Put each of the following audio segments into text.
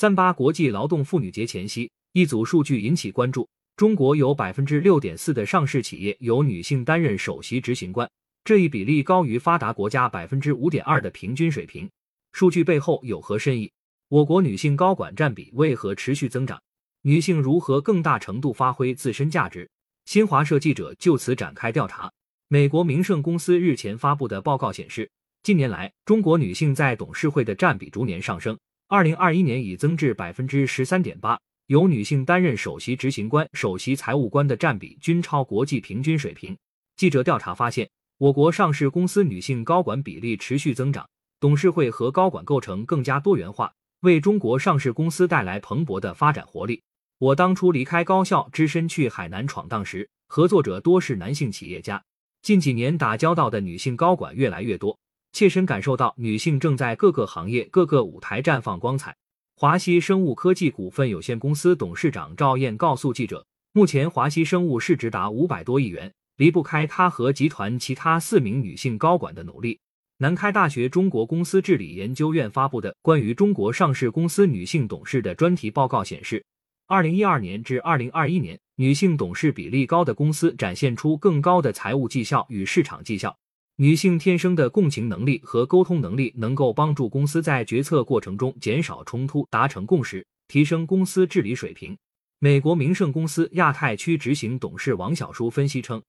三八国际劳动妇女节前夕，一组数据引起关注：中国有百分之六点四的上市企业由女性担任首席执行官，这一比例高于发达国家百分之五点二的平均水平。数据背后有何深意？我国女性高管占比为何持续增长？女性如何更大程度发挥自身价值？新华社记者就此展开调查。美国明晟公司日前发布的报告显示，近年来中国女性在董事会的占比逐年上升，二零二一年已增至百分之十三点八。由女性担任首席执行官、首席财务官的占比均超国际平均水平。记者调查发现，我国上市公司女性高管比例持续增长，董事会和高管构成更加多元化，为中国上市公司带来蓬勃的发展活力。我当初离开高校，只身去海南闯荡时，合作者多是男性企业家。近几年打交道的女性高管越来越多，切身感受到女性正在各个行业、各个舞台绽放光彩。华西生物科技股份有限公司董事长赵燕告诉记者，目前华西生物市值达五百多亿元，离不开她和集团其他四名女性高管的努力。南开大学中国公司治理研究院发布的关于中国上市公司女性董事的专题报告显示。二零一二年至二零二一年，女性董事比例高的公司展现出更高的财务绩效与市场绩效。女性天生的共情能力和沟通能力能够帮助公司在决策过程中减少冲突、达成共识，提升公司治理水平。美国明晟公司亚太区执行董事王小书分析称，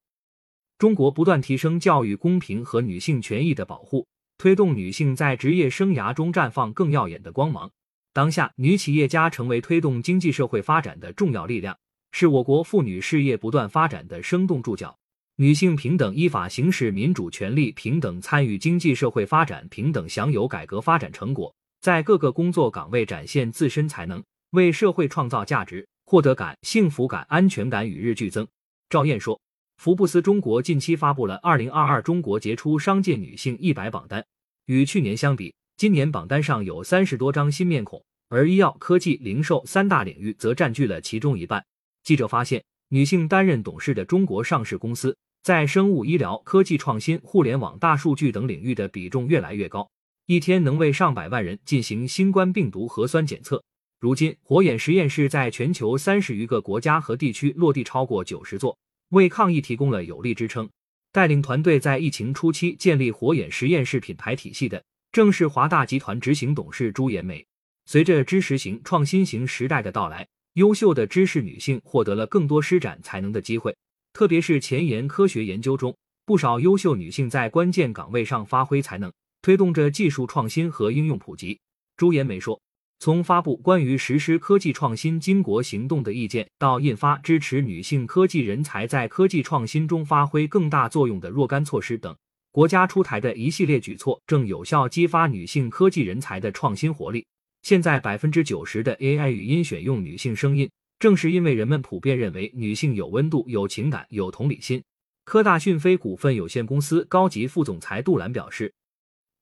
中国不断提升教育公平和女性权益的保护，推动女性在职业生涯中绽放更耀眼的光芒。当下，女企业家成为推动经济社会发展的重要力量，是我国妇女事业不断发展的生动注脚。女性平等依法行使民主权利，平等参与经济社会发展，平等享有改革发展成果，在各个工作岗位展现自身才能，为社会创造价值，获得感、幸福感、安全感与日俱增。赵燕说：“福布斯中国近期发布了二零二二中国杰出商界女性一百榜单，与去年相比。”今年榜单上有三十多张新面孔，而医药、科技、零售三大领域则占据了其中一半。记者发现，女性担任董事的中国上市公司在生物医疗、科技创新、互联网、大数据等领域的比重越来越高，一天能为上百万人进行新冠病毒核酸检测。如今，火眼实验室在全球三十余个国家和地区落地超过九十座，为抗疫提供了有力支撑。带领团队在疫情初期建立火眼实验室品牌体系的。正是华大集团执行董事朱延梅。随着知识型、创新型时代的到来，优秀的知识女性获得了更多施展才能的机会。特别是前沿科学研究中，不少优秀女性在关键岗位上发挥才能，推动着技术创新和应用普及。朱延梅说：“从发布关于实施科技创新巾帼行动的意见，到印发支持女性科技人才在科技创新中发挥更大作用的若干措施等。”国家出台的一系列举措正有效激发女性科技人才的创新活力。现在百分之九十的 AI 语音选用女性声音，正是因为人们普遍认为女性有温度、有情感、有同理心。科大讯飞股份有限公司高级副总裁杜兰表示，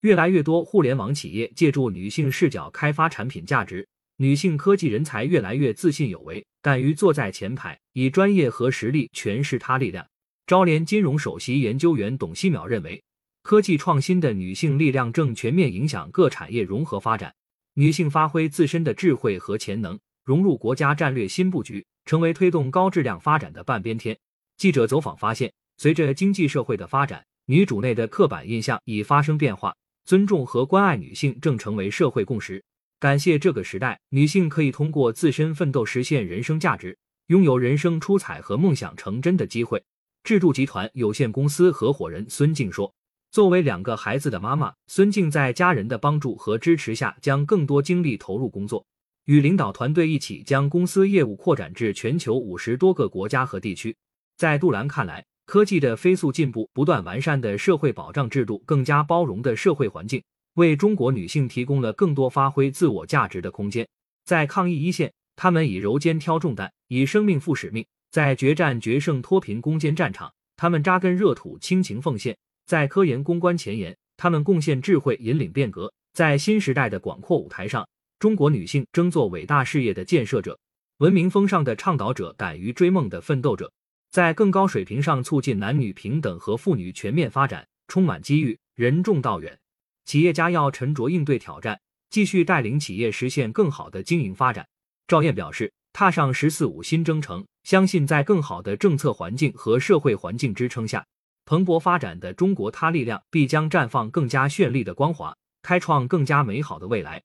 越来越多互联网企业借助女性视角开发产品价值，女性科技人才越来越自信有为，敢于坐在前排，以专业和实力诠释他力量。招联金融首席研究员董希淼认为，科技创新的女性力量正全面影响各产业融合发展。女性发挥自身的智慧和潜能，融入国家战略新布局，成为推动高质量发展的半边天。记者走访发现，随着经济社会的发展，女主内的刻板印象已发生变化，尊重和关爱女性正成为社会共识。感谢这个时代，女性可以通过自身奋斗实现人生价值，拥有人生出彩和梦想成真的机会。智度集团有限公司合伙人孙静说：“作为两个孩子的妈妈，孙静在家人的帮助和支持下，将更多精力投入工作，与领导团队一起将公司业务扩展至全球五十多个国家和地区。”在杜兰看来，科技的飞速进步、不断完善的社会保障制度、更加包容的社会环境，为中国女性提供了更多发挥自我价值的空间。在抗疫一线，她们以柔肩挑重担，以生命负使命。在决战决胜脱贫攻坚战场，她们扎根热土，倾情奉献；在科研攻关前沿，她们贡献智慧，引领变革。在新时代的广阔舞台上，中国女性争做伟大事业的建设者，文明风尚的倡导者，敢于追梦的奋斗者，在更高水平上促进男女平等和妇女全面发展，充满机遇，任重道远。企业家要沉着应对挑战，继续带领企业实现更好的经营发展。赵燕表示，踏上“十四五”新征程，相信在更好的政策环境和社会环境支撑下，蓬勃发展的中国它力量必将绽放更加绚丽的光华，开创更加美好的未来。